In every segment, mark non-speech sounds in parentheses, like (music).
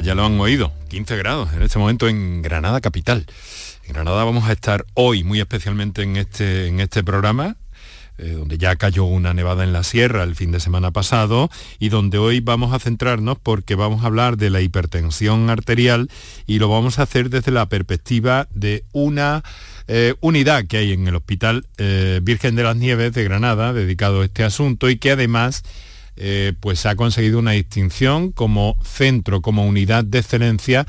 Ya lo han oído, 15 grados en este momento en Granada capital. En Granada vamos a estar hoy muy especialmente en este, en este programa, eh, donde ya cayó una nevada en la sierra el fin de semana pasado y donde hoy vamos a centrarnos porque vamos a hablar de la hipertensión arterial y lo vamos a hacer desde la perspectiva de una eh, unidad que hay en el Hospital eh, Virgen de las Nieves de Granada dedicado a este asunto y que además pues ha conseguido una distinción como centro, como unidad de excelencia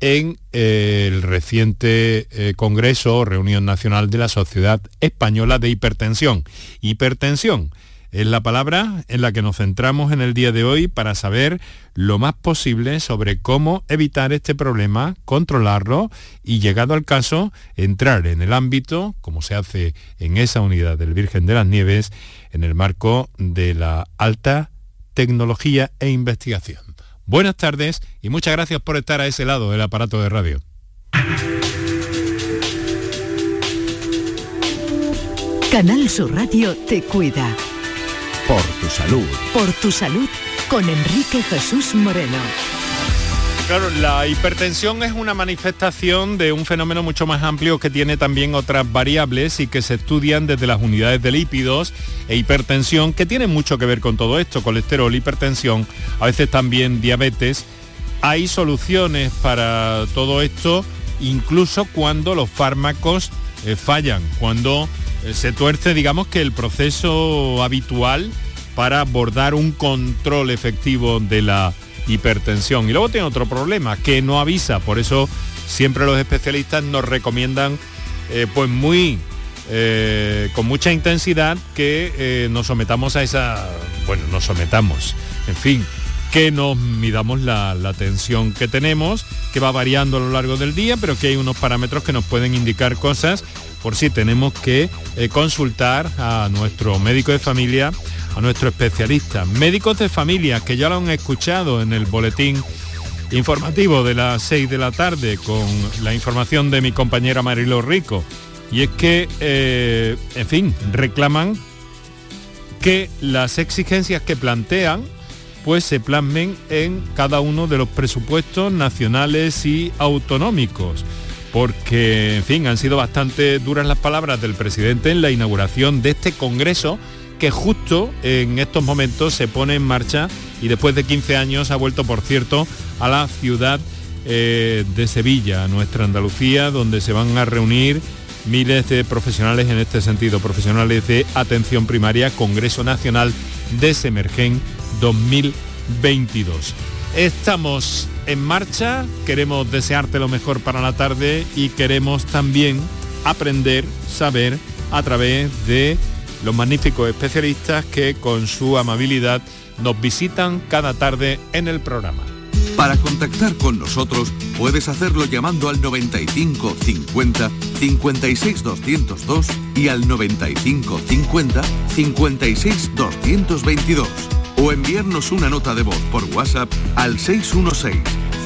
en eh, el reciente eh, Congreso o Reunión Nacional de la Sociedad Española de Hipertensión. Hipertensión es la palabra en la que nos centramos en el día de hoy para saber lo más posible sobre cómo evitar este problema, controlarlo y, llegado al caso, entrar en el ámbito, como se hace en esa unidad del Virgen de las Nieves, en el marco de la alta tecnología e investigación. Buenas tardes y muchas gracias por estar a ese lado del aparato de radio. Canal Sur Radio te cuida. Por tu salud. Por tu salud con Enrique Jesús Moreno. Claro, la hipertensión es una manifestación de un fenómeno mucho más amplio que tiene también otras variables y que se estudian desde las unidades de lípidos e hipertensión, que tienen mucho que ver con todo esto, colesterol, hipertensión, a veces también diabetes. Hay soluciones para todo esto, incluso cuando los fármacos eh, fallan, cuando eh, se tuerce, digamos que el proceso habitual para abordar un control efectivo de la hipertensión. Y luego tiene otro problema, que no avisa, por eso siempre los especialistas nos recomiendan eh, pues muy con mucha intensidad que nos sometamos a esa, bueno, nos sometamos, en fin, que nos midamos la, la, tensión que tenemos, que va variando a lo largo del día, pero que hay unos parámetros que nos pueden indicar cosas por si tenemos que consultar a nuestro médico de familia a nuestro especialista. Médicos de familia, que ya lo han escuchado en el boletín informativo de las 6 de la tarde con la información de mi compañera Marilo Rico. Y es que, eh, en fin, reclaman que las exigencias que plantean pues se plasmen en cada uno de los presupuestos nacionales y autonómicos porque, en fin, han sido bastante duras las palabras del presidente en la inauguración de este Congreso que justo en estos momentos se pone en marcha y después de 15 años ha vuelto, por cierto, a la ciudad eh, de Sevilla, nuestra Andalucía, donde se van a reunir miles de profesionales en este sentido, profesionales de atención primaria, Congreso Nacional de Semergen 2022. Estamos en marcha, queremos desearte lo mejor para la tarde y queremos también aprender, saber a través de los magníficos especialistas que con su amabilidad nos visitan cada tarde en el programa. Para contactar con nosotros puedes hacerlo llamando al 95 50 56 202 y al 95 50 56 222 o enviarnos una nota de voz por WhatsApp al 616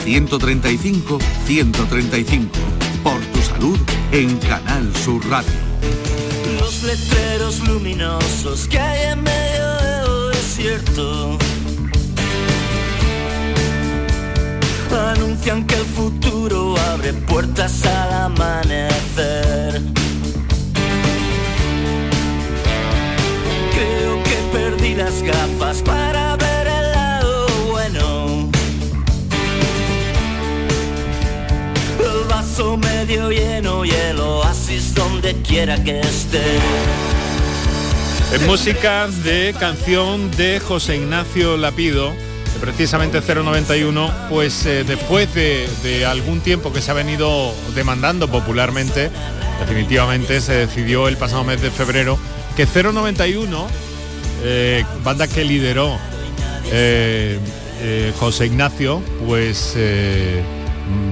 135 135 por tu salud en Canal Sur Radio los letreros luminosos que hay en medio del desierto. Anuncian que el futuro abre puertas al amanecer. Perdí las gafas para ver el lado bueno. El vaso medio lleno y el oasis donde quiera que esté. Es música de canción de José Ignacio Lapido, precisamente 091, pues eh, después de, algún tiempo que se ha venido demandando popularmente, definitivamente se decidió el pasado mes de febrero que 091, eh, banda que lideró eh, José Ignacio, pues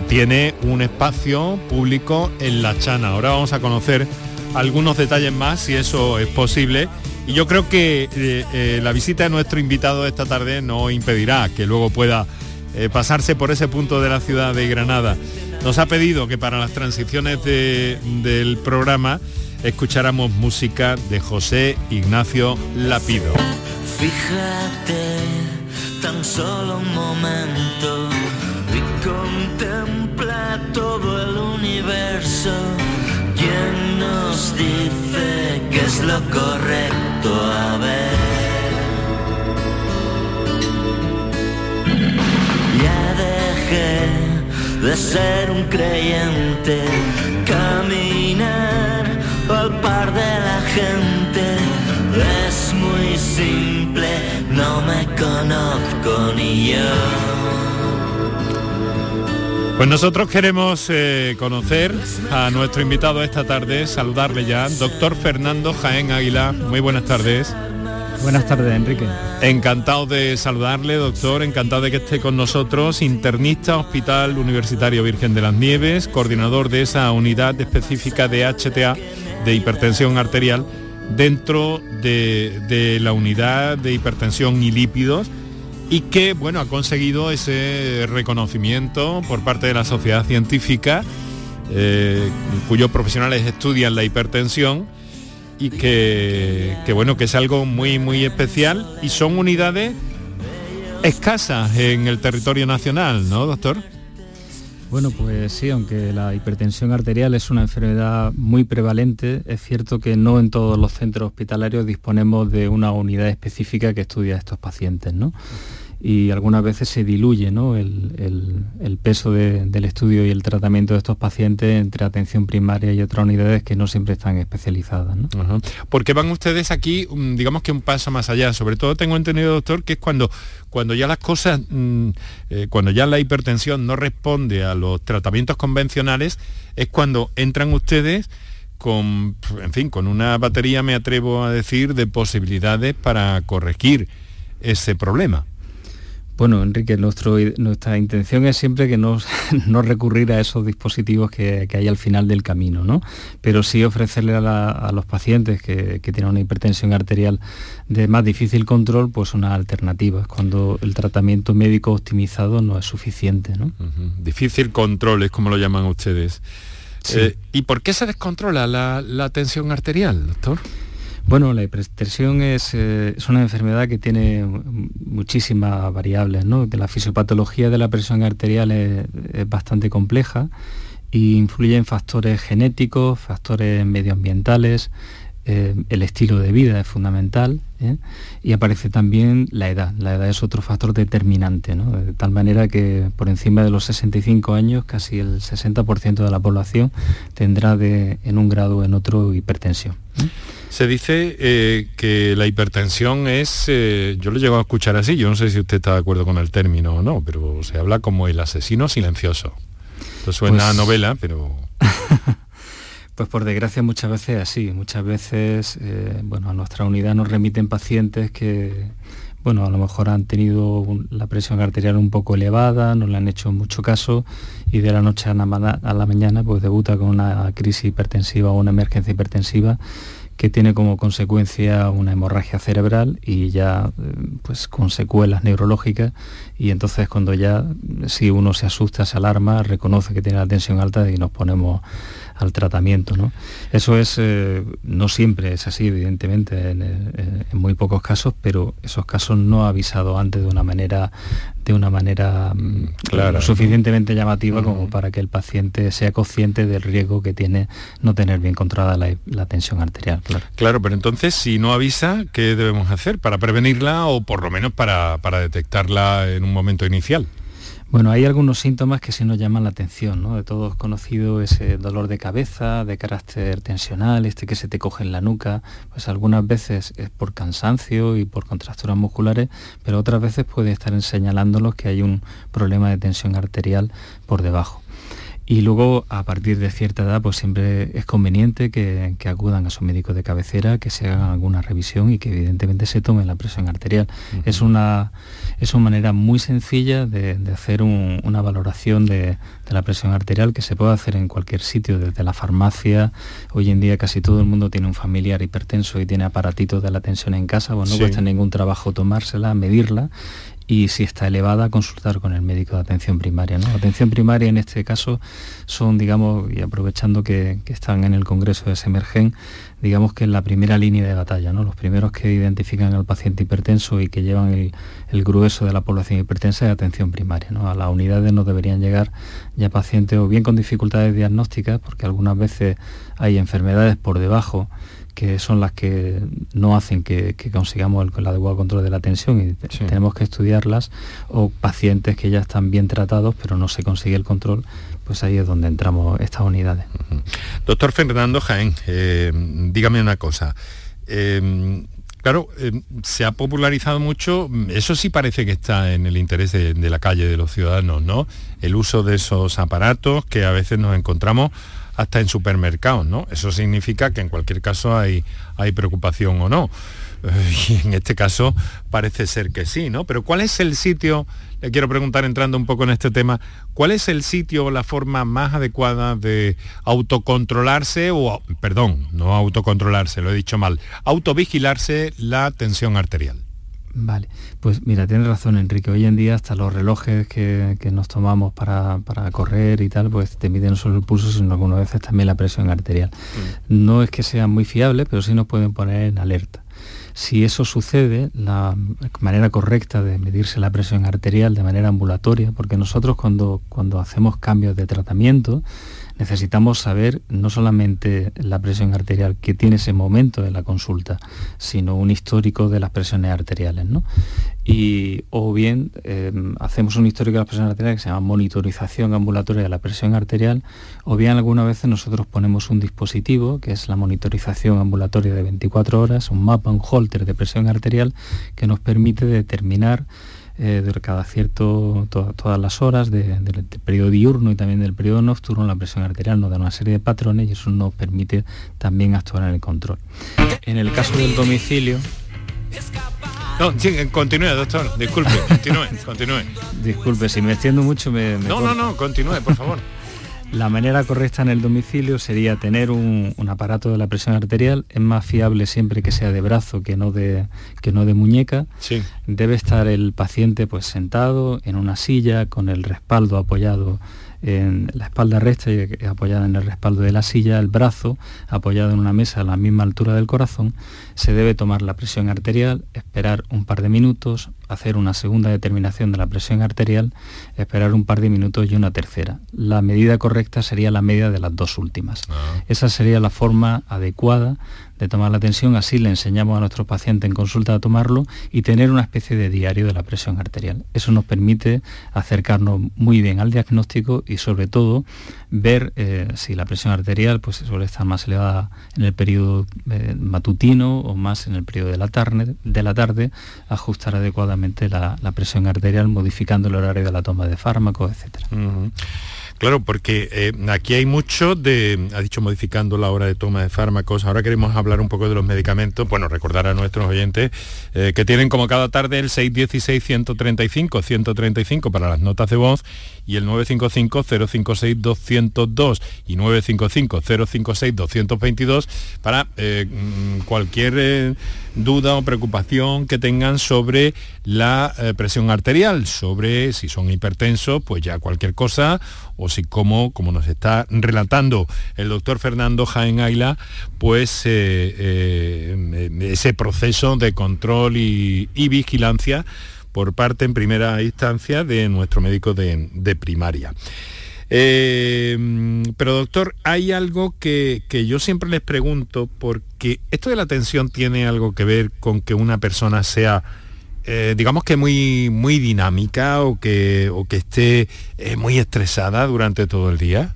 tiene un espacio público en La Chana. Ahora vamos a conocer algunos detalles más, si eso es posible. Y yo creo que eh, eh, la visita de nuestro invitado esta tarde no impedirá que luego pueda eh, pasarse por ese punto de la ciudad de Granada. Nos ha pedido que para las transiciones del programa escucháramos música de José Ignacio Lapido. Fíjate tan solo un momento y contempla todo el universo. ¿Quién nos dice que es lo correcto? A ver. Ya dejé de ser un creyente, caminar al par de la gente. Es muy simple, no me conozco ni yo. Pues nosotros queremos eh, conocer a nuestro invitado esta tarde, saludarle ya, doctor Fernando Jaén Águila. Muy buenas tardes. Buenas tardes, Enrique. Encantado de saludarle, doctor, encantado de que esté con nosotros, internista Hospital Universitario Virgen de las Nieves, coordinador de esa unidad específica de HTA, de hipertensión arterial, dentro de, de la unidad de hipertensión y lípidos y que bueno ha conseguido ese reconocimiento por parte de la sociedad científica eh, cuyos profesionales estudian la hipertensión y que, que, bueno que es algo muy muy especial y son unidades escasas en el territorio nacional, ¿no, doctor? Bueno, pues sí, aunque la hipertensión arterial es una enfermedad muy prevalente, es cierto que no en todos los centros hospitalarios disponemos de una unidad específica que estudia a estos pacientes, ¿no? Y algunas veces se diluye el, peso del estudio y el tratamiento de estos pacientes entre atención primaria y otras unidades que no siempre están especializadas. ¿no? ¿Por qué van ustedes aquí, mm, digamos que un paso más allá? Sobre todo tengo entendido, doctor, que es cuando, cuando ya las cosas, mm, eh, cuando ya la hipertensión no responde a los tratamientos convencionales, es cuando entran ustedes con, en fin, con una batería, me atrevo a decir, de posibilidades para corregir ese problema. Bueno, Enrique, nuestra intención es siempre que no, (laughs) no recurrir a esos dispositivos que, hay al final del camino, ¿no? Pero sí ofrecerle a, los pacientes que, tienen una hipertensión arterial de más difícil control, pues una alternativa, cuando el tratamiento médico optimizado no es suficiente, ¿no? Difícil control es como lo llaman ustedes. Eh, ¿Y por qué se descontrola la, la tensión arterial, doctor? Bueno, la hipertensión eh, es, una enfermedad que tiene muchísimas variables, ¿no? la fisiopatología de la presión arterial es, bastante compleja e influye en factores genéticos, factores medioambientales, eh, el estilo de vida es fundamental ¿eh? y aparece también la edad. La edad es otro factor determinante, de tal manera que por encima de los 65 años casi el 60% de la población tendrá en un grado o en otro hipertensión. Se dice eh, que la hipertensión es, yo lo llego a escuchar así, yo no sé si usted está de acuerdo con el término o no, pero se habla como el asesino silencioso. Esto suena a pues (laughs) novela, pero... Pues por desgracia muchas veces así, muchas veces eh, bueno, a nuestra unidad nos remiten pacientes que bueno, a lo mejor han tenido la presión arterial un poco elevada, no le han hecho mucho caso y de la noche a la, a la mañana pues debuta con una crisis hipertensiva o una emergencia hipertensiva que tiene como consecuencia una hemorragia cerebral y ya eh, pues con secuelas neurológicas y entonces cuando ya si uno se asusta, se alarma, reconoce que tiene la tensión alta y nos ponemos al tratamiento. ¿no? Eso es, eh, no siempre es así, evidentemente, eh, en, muy pocos casos, pero esos casos no ha avisado antes de una manera de una manera mm, claro. suficientemente llamativa como para que el paciente sea consciente del riesgo que tiene no tener bien controlada la, tensión arterial. Claro. claro, pero entonces si no avisa, ¿qué debemos hacer para prevenirla o por lo menos para, para detectarla en un momento inicial? Bueno, hay algunos síntomas que sí nos llaman la atención, ¿no? De todos conocido ese dolor de cabeza, de carácter tensional, este que se te coge en la nuca, pues algunas veces es por cansancio y por contracturas musculares, pero otras veces puede estar señalándolos que hay un problema de tensión arterial por debajo. Y luego, a partir de cierta edad, pues siempre es conveniente que, acudan a su médico de cabecera, que se hagan alguna revisión y que evidentemente se tome la presión arterial. es, una, es una manera muy sencilla de, hacer una valoración de, la presión arterial que se puede hacer en cualquier sitio, desde la farmacia. Hoy en día casi todo el mundo tiene un familiar hipertenso y tiene aparatitos de la tensión en casa, pues no cuesta ningún trabajo tomársela, medirla y si está elevada, consultar con el médico de atención primaria. ¿no? Atención primaria en este caso son, digamos, y aprovechando que, están en el Congreso de Semergen, digamos que en la primera línea de batalla, ¿no? Los primeros que identifican al paciente hipertenso y que llevan el, grueso de la población hipertensa es atención primaria, ¿no? A las unidades nos deberían llegar ya pacientes o bien con dificultades diagnósticas, porque algunas veces hay enfermedades por debajo que son las que no hacen que, consigamos el, adecuado control de la tensión y tenemos que estudiarlas, o pacientes que ya están bien tratados pero no se consigue el control, pues ahí es donde entramos estas unidades. Doctor Fernando Jaén, eh, dígame una cosa. Eh, claro, eh, se ha popularizado mucho, eso sí parece que está en el interés de, de la calle de los ciudadanos, ¿no? El uso de esos aparatos que a veces nos encontramos hasta en supermercados, ¿no? Eso significa que en cualquier caso hay, hay preocupación o no. Y en este caso parece ser que sí, ¿no? Pero ¿cuál es el sitio, le quiero preguntar entrando un poco en este tema, cuál es el sitio o la forma más adecuada de autocontrolarse o, perdón, no autocontrolarse, lo he dicho mal, autovigilarse la tensión arterial? Vale, pues mira, tienes razón Enrique, hoy en día hasta los relojes que, nos tomamos para, correr y tal, pues te miden no solo el pulso, sino algunas veces también la presión arterial. Mm. No es que sean muy fiables, pero sí nos pueden poner en alerta. Si eso sucede, la manera correcta de medirse la presión arterial de manera ambulatoria, porque nosotros cuando, cuando hacemos cambios de tratamiento, necesitamos saber no solamente la presión arterial que tiene ese momento de la consulta, sino un histórico de las presiones arteriales. ¿no? Y, o bien em, hacemos un histórico de las presiones arteriales que se llama monitorización ambulatoria de la presión arterial, o bien algunas veces nosotros ponemos un dispositivo, que es la monitorización ambulatoria de 24 horas, un mapa, un holter de presión arterial, que nos permite determinar eh, de cada cierto, todas las horas del periodo diurno y también del periodo nocturno, la presión arterial nos da una serie de patrones y eso nos permite también actuar en el control. En el caso del domicilio... No, continúe, doctor, disculpe, continúe, (laughs) continúe. Disculpe, si me extiendo mucho me... no, no, no, continúe, por favor. La manera correcta en el domicilio sería tener un, aparato de la presión arterial. Es más fiable siempre que sea de brazo que no de, que no de muñeca. Sí. Debe estar el paciente pues, sentado en una silla con el respaldo apoyado en la espalda recta y apoyada en el respaldo de la silla, el brazo apoyado en una mesa a la misma altura del corazón, se debe tomar la presión arterial, esperar un par de minutos, hacer una segunda determinación de la presión arterial, esperar un par de minutos y una tercera. La medida correcta sería la media de las dos últimas. Ah. Esa sería la forma adecuada de tomar la tensión, así le enseñamos a nuestros pacientes en consulta a tomarlo y tener una especie de diario de la presión arterial. Eso nos permite acercarnos muy bien al diagnóstico y sobre todo ver eh, si la presión arterial pues, suele estar más elevada en el periodo eh, matutino o más en el periodo de la tarde, de la tarde ajustar adecuadamente la, presión arterial modificando el horario de la toma de fármacos, etc. Claro, porque eh, aquí hay mucho de, ha dicho modificando la hora de toma de fármacos, ahora queremos hablar un poco de los medicamentos, bueno, recordar a nuestros oyentes eh, que tienen como cada tarde el 616-135, 135 para las notas de voz y el 955-056-202 y 955-056-222 para eh, mm, cualquier eh, duda o preocupación que tengan sobre la eh, presión arterial, sobre si son hipertensos, pues ya cualquier cosa, o si como, como nos está relatando el doctor Fernando Jaén Aila, pues ese proceso de control y vigilancia por parte en primera instancia de nuestro médico de, primaria. Eh, pero doctor, hay algo que, yo siempre les pregunto, porque esto de la tensión tiene algo que ver con que una persona sea, eh, digamos que muy, muy dinámica o que, o que esté eh, muy estresada durante todo el día.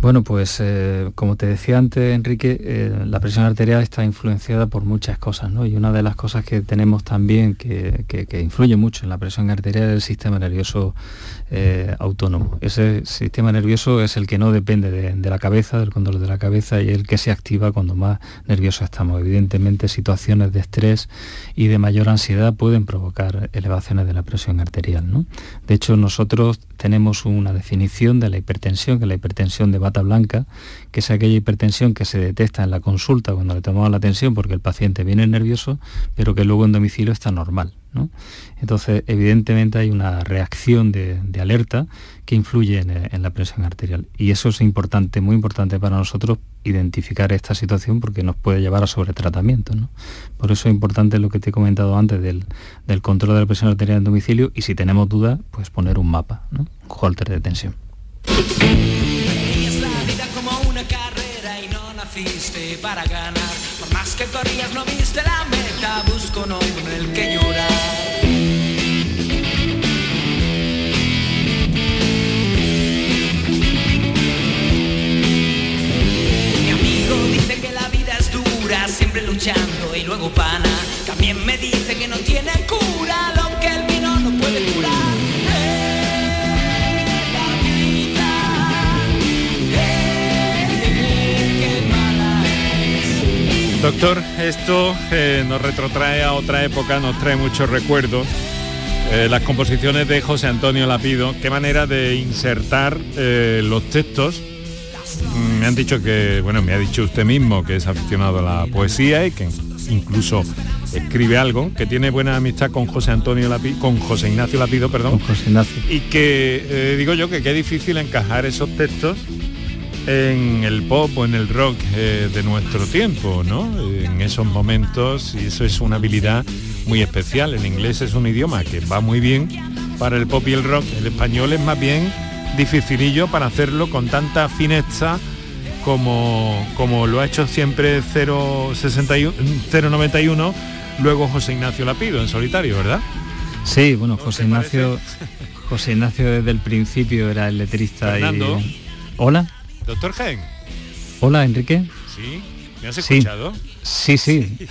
Bueno, pues eh, como te decía antes, Enrique, eh, la presión arterial está influenciada por muchas cosas, ¿no? Y una de las cosas que tenemos también que, que influye mucho en la presión arterial es el sistema nervioso eh, autónomo. Ese sistema nervioso es el que no depende de, la cabeza, del control de la cabeza y el que se activa cuando más nerviosos estamos. Evidentemente situaciones de estrés y de mayor ansiedad pueden provocar elevaciones de la presión arterial. De hecho, nosotros tenemos una definición de la hipertensión, que la hipertensión de blanca, que es aquella hipertensión que se detecta en la consulta cuando le tomamos la tensión porque el paciente viene nervioso, pero que luego en domicilio está normal. Entonces, evidentemente hay una reacción de, alerta que influye en, la presión arterial. Y eso es importante, muy importante para nosotros identificar esta situación porque nos puede llevar a sobretratamiento. ¿no? Por eso es importante lo que te he comentado antes del, control de la presión arterial en domicilio y si tenemos dudas, pues poner un mapa, ¿no? un holter de tensión. Para ganar. Por más que corrías no viste la meta, busco un hombre en el que llorar. Mi amigo dice que la vida es dura, siempre luchando y luego pana. También me dice que no tiene cura Doctor, esto eh, nos retrotrae a otra época, nos trae muchos recuerdos. Eh, las composiciones de José Antonio Lapido, qué manera de insertar eh, los textos. Mm, me han dicho que, bueno, me ha dicho usted mismo que es aficionado a la poesía y que incluso escribe algo, que tiene buena amistad con José Antonio Lapido, con José Ignacio Lapido, perdón. Y que digo yo que qué difícil encajar esos textos en el pop o en el rock eh, de nuestro tiempo, ¿no? En esos momentos, y eso es una habilidad muy especial. El inglés es un idioma que va muy bien para el pop y el rock. El español es más bien dificilillo para hacerlo con tanta fineza como, como lo ha hecho siempre 091, luego José Ignacio Lapido en solitario, ¿verdad? Sí, bueno, José Ignacio, José Ignacio desde el principio era el letrista y... Hola. Doctor Gen. Hola, Enrique. Sí, ¿me has escuchado? Sí, sí. (laughs)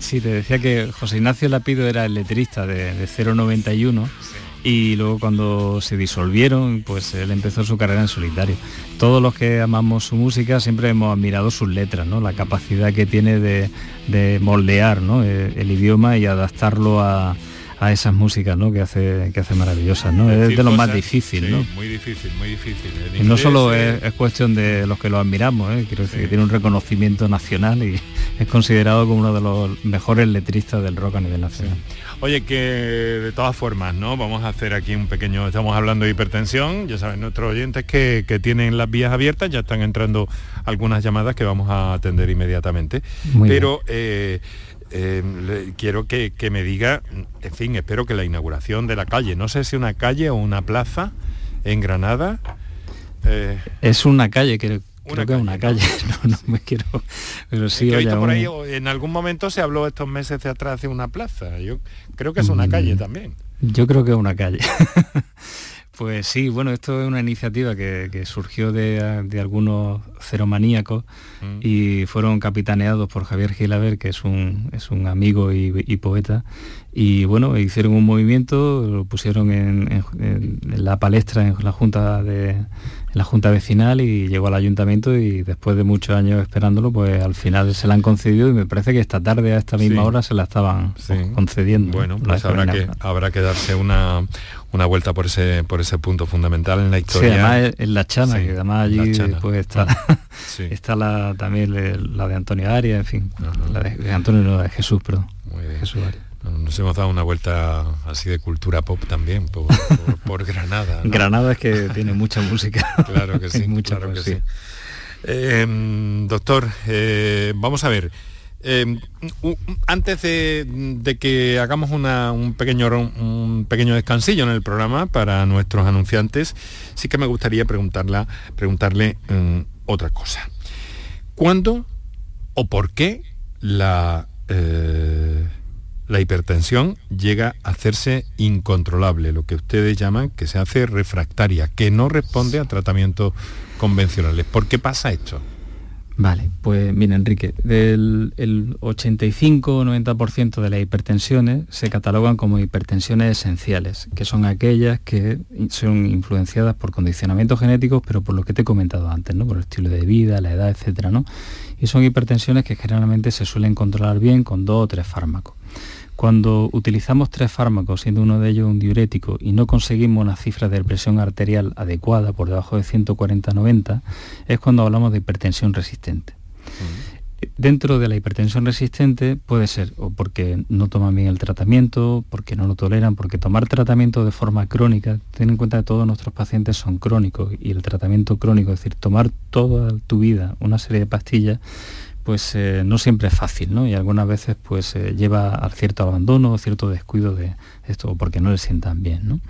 Sí, te decía que José Ignacio Lapido era el letrista de, 091 y luego cuando se disolvieron, pues él empezó su carrera en solitario. Todos los que amamos su música siempre hemos admirado sus letras, ¿no? la capacidad que tiene de, moldear el idioma y adaptarlo a, a esas músicas ¿no? que hace que hace maravillosas ¿no? es de lo más difícil ¿no? muy difícil muy difícil y no solo es, cuestión de los que lo admiramos ¿eh? quiero decir que tiene un reconocimiento nacional y (laughs) es considerado como uno de los mejores letristas del rock a nivel nacional Oye, que de todas formas, ¿no? Vamos a hacer aquí un pequeño, estamos hablando de hipertensión, ya saben nuestros oyentes que, tienen las vías abiertas, ya están entrando algunas llamadas que vamos a atender inmediatamente. Pero eh, quiero que, me diga, en fin, espero que la inauguración de la calle, no sé si una calle o una plaza en Granada. Eh, es una calle, que creo que es una calle, (laughs) no, me quiero, pero sí. por ahí, en algún momento se habló estos meses de atrás de una plaza, yo creo que es una calle mm, también. Yo creo que es una calle. (laughs) Pues sí, bueno, esto es una iniciativa que, surgió de, algunos ceromaníacos mm. y fueron capitaneados por Javier Gilaber, que es un, es un amigo y, poeta, y bueno, hicieron un movimiento, lo pusieron en, la palestra en la Junta de la Junta Vecinal y llegó al ayuntamiento y después de muchos años esperándolo, pues al final se la han concedido y me parece que esta tarde a esta misma hora se la estaban concediendo. Bueno, pues habrá que, habrá que darse una, una vuelta por ese por ese punto fundamental en la historia. Sí, además en la Chana, que además allí pues, está, (laughs) está la, también la de Antonio Arias, en fin, la de, Antonio no, de Jesús, perdón. Jesús Nos hemos dado una vuelta así de cultura pop también por, (laughs) Granada. Granada es que tiene mucha música. (laughs) claro que (laughs) sí, claro que sí. Em, doctor, eh, vamos a ver. Em, antes de, que hagamos un, pequeño, un pequeño descansillo en el programa para nuestros anunciantes, sí que me gustaría preguntarle, preguntarle em, otra cosa. ¿Cuándo o por qué la, eh, la hipertensión llega a hacerse incontrolable, lo que ustedes llaman que se hace refractaria, que no responde a tratamientos convencionales? ¿Por qué pasa esto? Vale, pues mira Enrique, del el 85-90% de las hipertensiones se catalogan como hipertensiones esenciales, que son aquellas que son influenciadas por condicionamientos genéticos, pero por lo que te he comentado antes, ¿no? por el estilo de vida, la edad, etcétera, ¿no? Y son hipertensiones que generalmente se suelen controlar bien con dos o tres fármacos. Cuando utilizamos tres fármacos, siendo uno de ellos un diurético, y no conseguimos una cifra de presión arterial adecuada por debajo de 140-90, es cuando hablamos de hipertensión resistente. Dentro de la hipertensión resistente puede ser o porque no toman bien el tratamiento, porque no lo toleran, porque tomar tratamiento de forma crónica, ten en cuenta que todos nuestros pacientes son crónicos y el tratamiento crónico, es decir, tomar toda tu vida una serie de pastillas, pues eh, no siempre es fácil, ¿no? Y algunas veces pues eh, lleva a cierto abandono, cierto descuido de esto, porque no le sientan bien, ¿no?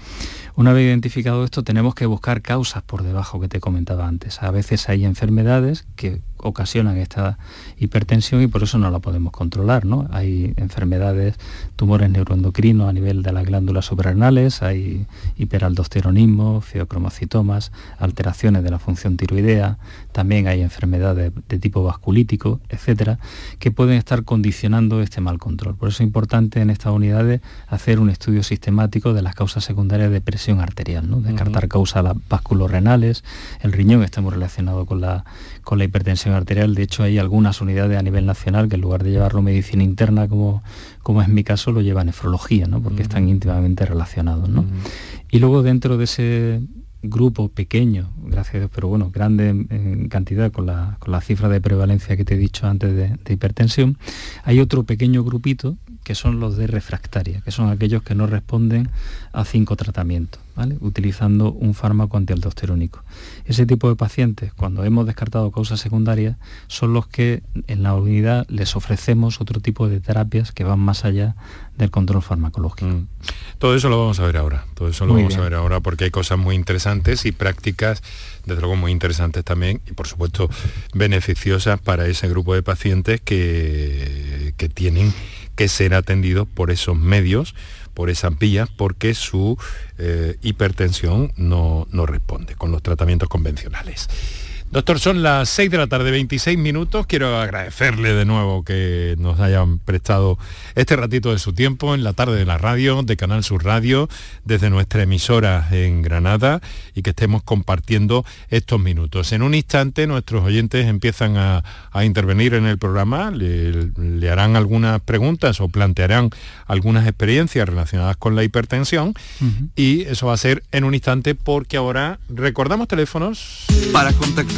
Una vez identificado esto, tenemos que buscar causas por debajo que te comentaba antes. A veces hay enfermedades que ocasionan esta hipertensión y por eso no la podemos controlar. ¿no? Hay enfermedades, tumores neuroendocrinos a nivel de las glándulas suprarrenales, hay hiperaldosteronismo, feocromocitomas, alteraciones de la función tiroidea, también hay enfermedades de tipo vasculítico, etcétera, que pueden estar condicionando este mal control. Por eso es importante en estas unidades hacer un estudio sistemático de las causas secundarias de presión arterial, ¿no? descartar causas renales, el riñón está muy relacionado con la, con la hipertensión arterial. De hecho, hay algunas unidades a nivel nacional que en lugar de llevarlo medicina interna, como, como es mi caso, lo lleva nefrología, ¿no? porque están íntimamente relacionados. ¿no? Y luego dentro de ese grupo pequeño, gracias a Dios, pero bueno, grande en, cantidad con la, con la, cifra de prevalencia que te he dicho antes de, de hipertensión, hay otro pequeño grupito que son los de refractaria, que son aquellos que no responden a cinco tratamientos, ¿vale? utilizando un fármaco antialdosterónico. Ese tipo de pacientes, cuando hemos descartado causas secundarias, son los que en la unidad les ofrecemos otro tipo de terapias que van más allá del control farmacológico. Mm. Todo eso lo vamos a ver ahora, todo eso lo vamos a ver ahora porque hay cosas muy interesantes y prácticas, desde luego muy interesantes también y por supuesto beneficiosas para ese grupo de pacientes que, que tienen que ser atendidos por esos medios, por esas vías, porque su eh, hipertensión no, no responde con los tratamientos convencionales. Doctor, son las 6 de la tarde, 26 minutos. Quiero agradecerle de nuevo que nos hayan prestado este ratito de su tiempo en la tarde de la radio, de Canal Sur Radio, desde nuestra emisora en Granada y que estemos compartiendo estos minutos. En un instante nuestros oyentes empiezan a, intervenir en el programa, le, harán algunas preguntas o plantearán algunas experiencias relacionadas con la hipertensión y eso va a ser en un instante porque ahora recordamos teléfonos. Para contactar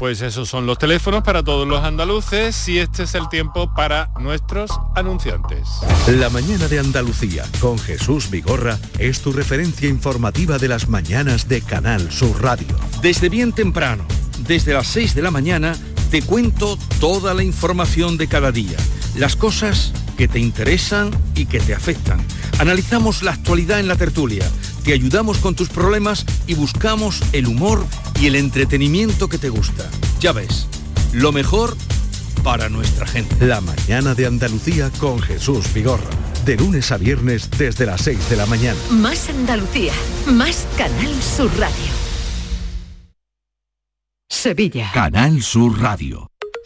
Pues esos son los teléfonos para todos los andaluces y este es el tiempo para nuestros anunciantes. La mañana de Andalucía con Jesús Vigorra es tu referencia informativa de las mañanas de Canal Sur Radio. Desde bien temprano, desde las 6 de la mañana, te cuento toda la información de cada día, las cosas que te interesan y que te afectan. Analizamos la actualidad en la tertulia te ayudamos con tus problemas y buscamos el humor y el entretenimiento que te gusta. Ya ves, lo mejor para nuestra gente. La mañana de Andalucía con Jesús Vigorra. De lunes a viernes desde las 6 de la mañana. Más Andalucía, más Canal Sur Radio. Sevilla. Canal Sur Radio.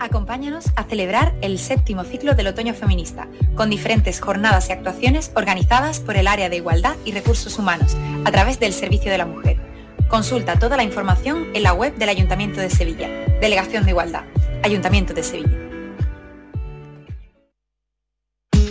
Acompáñanos a celebrar el séptimo ciclo del Otoño Feminista, con diferentes jornadas y actuaciones organizadas por el Área de Igualdad y Recursos Humanos, a través del Servicio de la Mujer. Consulta toda la información en la web del Ayuntamiento de Sevilla, Delegación de Igualdad, Ayuntamiento de Sevilla.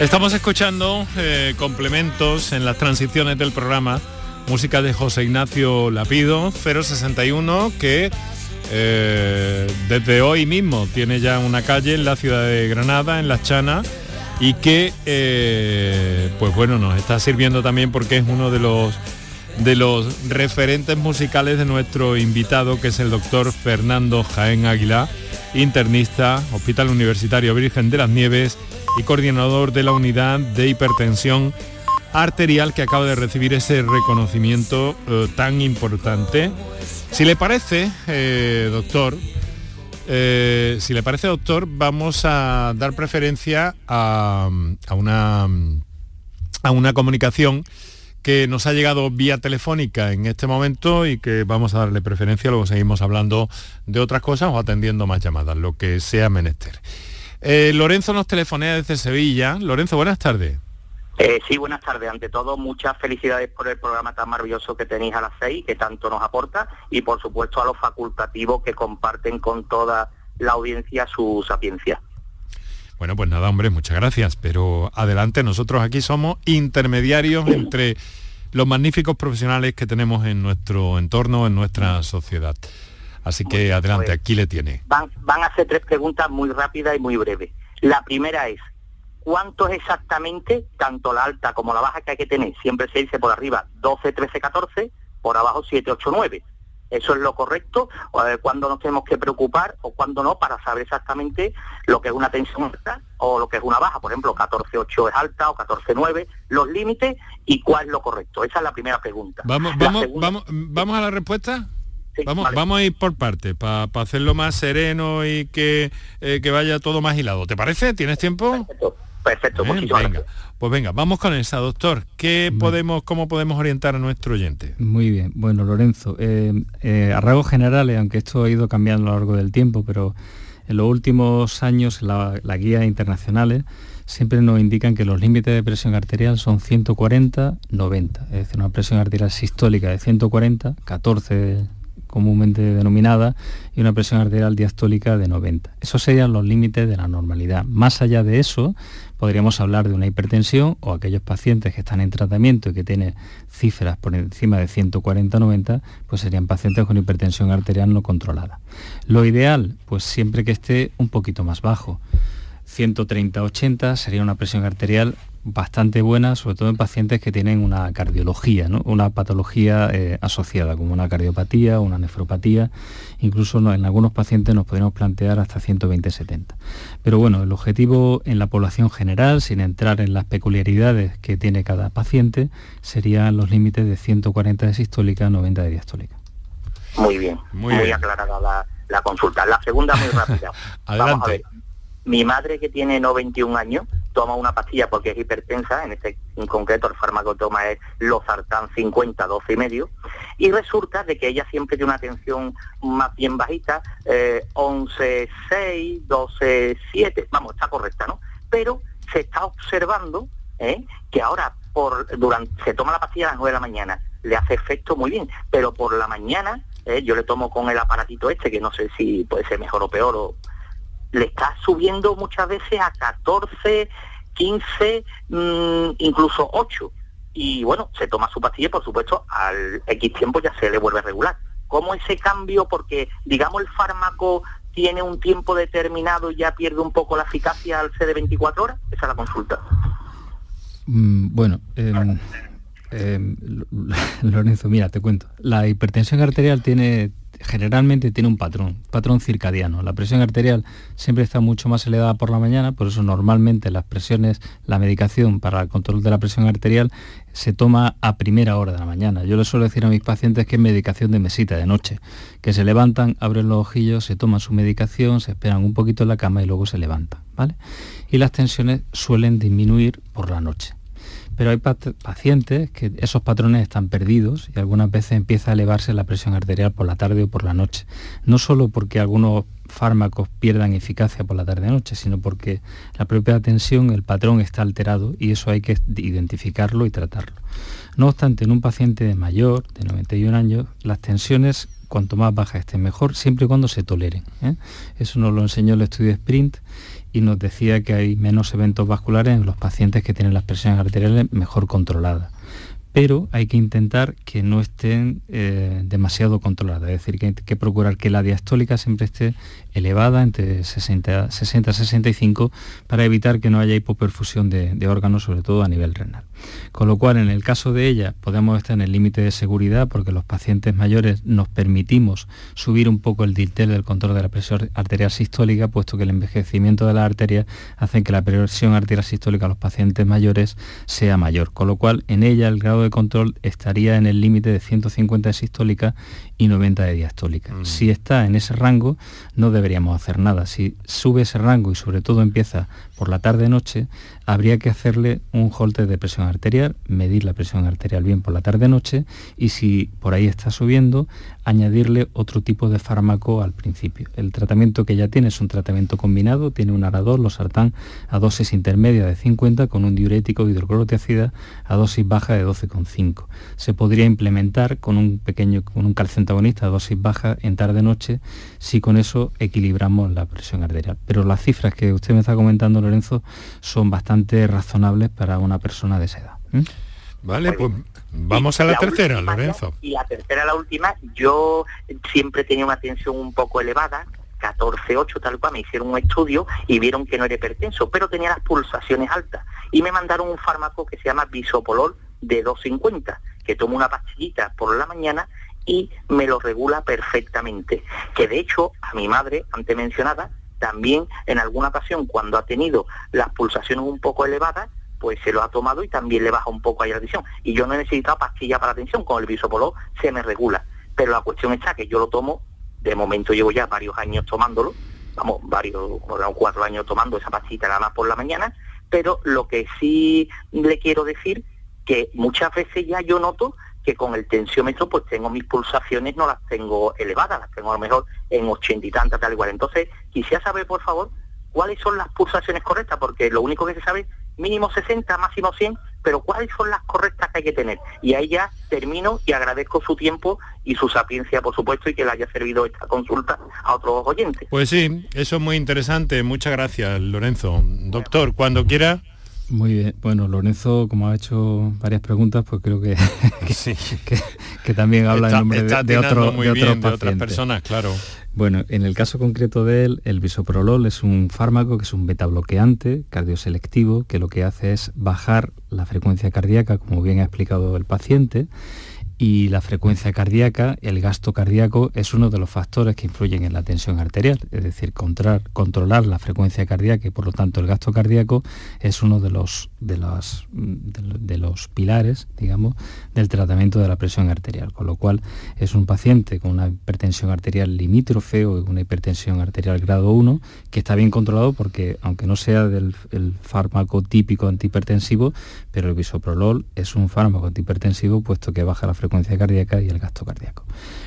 Estamos escuchando eh, complementos en las transiciones del programa, música de José Ignacio Lapido, 061, que eh, desde hoy mismo tiene ya una calle en la ciudad de Granada, en Las Chanas, y que eh, pues bueno, nos está sirviendo también porque es uno de los de los referentes musicales de nuestro invitado, que es el doctor Fernando Jaén Águila, internista, Hospital Universitario Virgen de las Nieves y coordinador de la unidad de hipertensión arterial que acaba de recibir ese reconocimiento eh, tan importante si le parece, eh, doctor, eh, si le parece, doctor, vamos a dar preferencia a, una, a una comunicación que nos ha llegado vía telefónica en este momento y que vamos a darle preferencia, luego seguimos hablando de otras cosas o atendiendo más llamadas, lo que sea menester. Eh, Lorenzo nos telefonea desde Sevilla. Lorenzo, buenas tardes. Eh, sí, buenas tardes. Ante todo, muchas felicidades por el programa tan maravilloso que tenéis a las seis, que tanto nos aporta, y por supuesto a los facultativos que comparten con toda la audiencia su sapiencia. Bueno, pues nada, hombre, muchas gracias. Pero adelante, nosotros aquí somos intermediarios entre los magníficos profesionales que tenemos en nuestro entorno, en nuestra sociedad. Así que adelante, pues, aquí le tiene. Van, van a hacer tres preguntas muy rápidas y muy breves. La primera es, cuánto es exactamente tanto la alta como la baja que hay que tener. Siempre se dice por arriba 12, 13, 14, por abajo 7, 8, 9. Eso es lo correcto, o cuándo nos tenemos que preocupar o cuándo no, para saber exactamente lo que es una tensión alta o lo que es una baja. Por ejemplo, 14.8 es alta o 14.9, los límites y cuál es lo correcto. Esa es la primera pregunta. Vamos, vamos, vamos, vamos a la respuesta. Vamos, vamos a ir por partes para hacerlo más sereno y que, eh, que vaya todo más hilado. ¿Te parece? ¿Tienes tiempo? Perfecto, venga. Pues venga, vamos con esa, doctor. ¿Qué podemos, ¿Cómo podemos orientar a nuestro oyente? Muy bien. Bueno, Lorenzo, eh, eh, a rasgos generales, aunque esto ha ido cambiando a lo largo del tiempo, pero en los últimos años las la guías internacionales siempre nos indican que los límites de presión arterial son 140-90, es decir, una presión arterial sistólica de 140, 14 comúnmente denominada, y una presión arterial diastólica de 90. Esos serían los límites de la normalidad. Más allá de eso, podríamos hablar de una hipertensión o aquellos pacientes que están en tratamiento y que tienen cifras por encima de 140-90, pues serían pacientes con hipertensión arterial no controlada. Lo ideal, pues siempre que esté un poquito más bajo. 130-80 sería una presión arterial bastante buena, sobre todo en pacientes que tienen una cardiología, una patología eh, asociada, como una cardiopatía, una nefropatía, incluso en algunos pacientes nos podemos plantear hasta 120-70. Pero bueno, el objetivo en la población general, sin entrar en las peculiaridades que tiene cada paciente, serían los límites de 140 de sistólica, 90 de diastólica. Muy bien, muy, aclarada la, consulta. La segunda muy rápida. (laughs) Vamos a ver. Mi madre que tiene 91 años toma una pastilla porque es hipertensa, en este en concreto el fármaco toma es Losartán 50, 12 y medio, y resulta de que ella siempre tiene una tensión más bien bajita, eh, 11, 6, 12, 7, vamos, está correcta, ¿no? Pero se está observando ¿eh? que ahora por durante se toma la pastilla a las 9 de la mañana, le hace efecto muy bien, pero por la mañana ¿eh? yo le tomo con el aparatito este, que no sé si puede ser mejor o peor o le está subiendo muchas veces a 14, 15, mm, incluso 8. Y bueno, se toma su pastilla por supuesto al X tiempo ya se le vuelve regular. ¿Cómo ese cambio? Porque digamos el fármaco tiene un tiempo determinado y ya pierde un poco la eficacia al C de 24 horas. Esa es la consulta. Mm, bueno, em, (laughs) Lorenzo, mira, te cuento. La hipertensión arterial tiene, generalmente tiene un patrón, patrón circadiano. La presión arterial siempre está mucho más elevada por la mañana, por eso normalmente las presiones, la medicación para el control de la presión arterial se toma a primera hora de la mañana. Yo les suelo decir a mis pacientes que es medicación de mesita de noche, que se levantan, abren los ojillos, se toman su medicación, se esperan un poquito en la cama y luego se levantan, ¿vale? Y las tensiones suelen disminuir por la noche pero hay pacientes que esos patrones están perdidos y algunas veces empieza a elevarse la presión arterial por la tarde o por la noche. No solo porque algunos fármacos pierdan eficacia por la tarde-noche, sino porque la propia tensión, el patrón está alterado y eso hay que identificarlo y tratarlo. No obstante, en un paciente mayor, de 91 años, las tensiones cuanto más baja estén mejor, siempre y cuando se toleren. ¿eh? Eso nos lo enseñó el estudio Sprint y nos decía que hay menos eventos vasculares en los pacientes que tienen las presiones arteriales mejor controladas. Pero hay que intentar que no estén eh, demasiado controladas, es decir, que hay que procurar que la diastólica siempre esté elevada entre 60 y 65 para evitar que no haya hipoperfusión de, órganos, sobre todo a nivel renal. Con lo cual, en el caso de ella, podemos estar en el límite de seguridad porque los pacientes mayores nos permitimos subir un poco el diltel del control de la presión arterial sistólica, puesto que el envejecimiento de la arteria hace que la presión arterial sistólica a los pacientes mayores sea mayor. Con lo cual, en ella el grado de control estaría en el límite de 150 de sistólica y 90 de diastólica. Mm. Si está en ese rango, no deberíamos hacer nada. Si sube ese rango y sobre todo empieza por la tarde-noche, habría que hacerle un holter de presión arterial, medir la presión arterial bien por la tarde-noche y si por ahí está subiendo, añadirle otro tipo de fármaco al principio. El tratamiento que ya tiene es un tratamiento combinado, tiene un arador, los sartán a dosis intermedia de 50 con un diurético hidroclorotiacida a dosis baja de 12,5. Se podría implementar con un pequeño con un calcentagonista a dosis baja en tarde-noche si con eso equilibramos la presión arterial. Pero las cifras que usted me está comentando, Lorenzo, son bastante razonables para una persona de esa edad. Vale, pues vamos a la, tercera, Lorenzo. Y la tercera, la última, yo siempre tenía una tensión un poco elevada, 14,8 tal cual, me hicieron un estudio y vieron que no era hipertenso, pero tenía las pulsaciones altas. Y me mandaron un fármaco que se llama bisopolol de 2,50, que tomo una pastillita por la mañana y me lo regula perfectamente. Que de hecho, a mi madre, antes mencionada, también en alguna ocasión cuando ha tenido las pulsaciones un poco elevadas, pues se lo ha tomado y también le baja un poco ahí la tensión. Y yo no he necesitado pastilla para la tensión, con el bisopolol se me regula. Pero la cuestión está que yo lo tomo, de momento llevo ya varios años tomándolo, vamos, varios, cuatro años tomando esa pastilla nada más por la mañana, pero lo que sí le quiero decir que muchas veces ya yo noto que con el tensiómetro pues tengo mis pulsaciones, no las tengo elevadas, las tengo a lo mejor en ochenta y tantas, tal igual. Entonces, quisiera saber, por favor, cuáles son las pulsaciones correctas, porque lo único que se sabe, mínimo 60, máximo 100, pero cuáles son las correctas que hay que tener. Y ahí ya termino y agradezco su tiempo y su sapiencia, por supuesto, y que le haya servido esta consulta a otros oyentes. Pues sí, eso es muy interesante. Muchas gracias, Lorenzo. Doctor, cuando quiera muy bien. Bueno, Lorenzo, como ha hecho varias preguntas, pues creo que, (laughs) que, también habla en nombre de, de, otro, de, otras personas, claro. Bueno, en el caso concreto de él, el bisoprolol es un fármaco que es un beta bloqueante cardioselectivo que lo que hace es bajar la frecuencia cardíaca, como bien ha explicado el paciente, y la frecuencia cardíaca, el gasto cardíaco es uno de los factores que influyen en la tensión arterial, es decir, controlar, la frecuencia cardíaca y por lo tanto el gasto cardíaco es uno de los, de, de, los pilares, digamos, del tratamiento de la presión arterial, con lo cual es un paciente con una hipertensión arterial limítrofe o una hipertensión arterial grado 1 que está bien controlado porque aunque no sea del fármaco típico antihipertensivo, pero el bisoprolol es un fármaco antihipertensivo puesto que baja la frecuencia frecuencia cardíaca y el gasto cardíaco.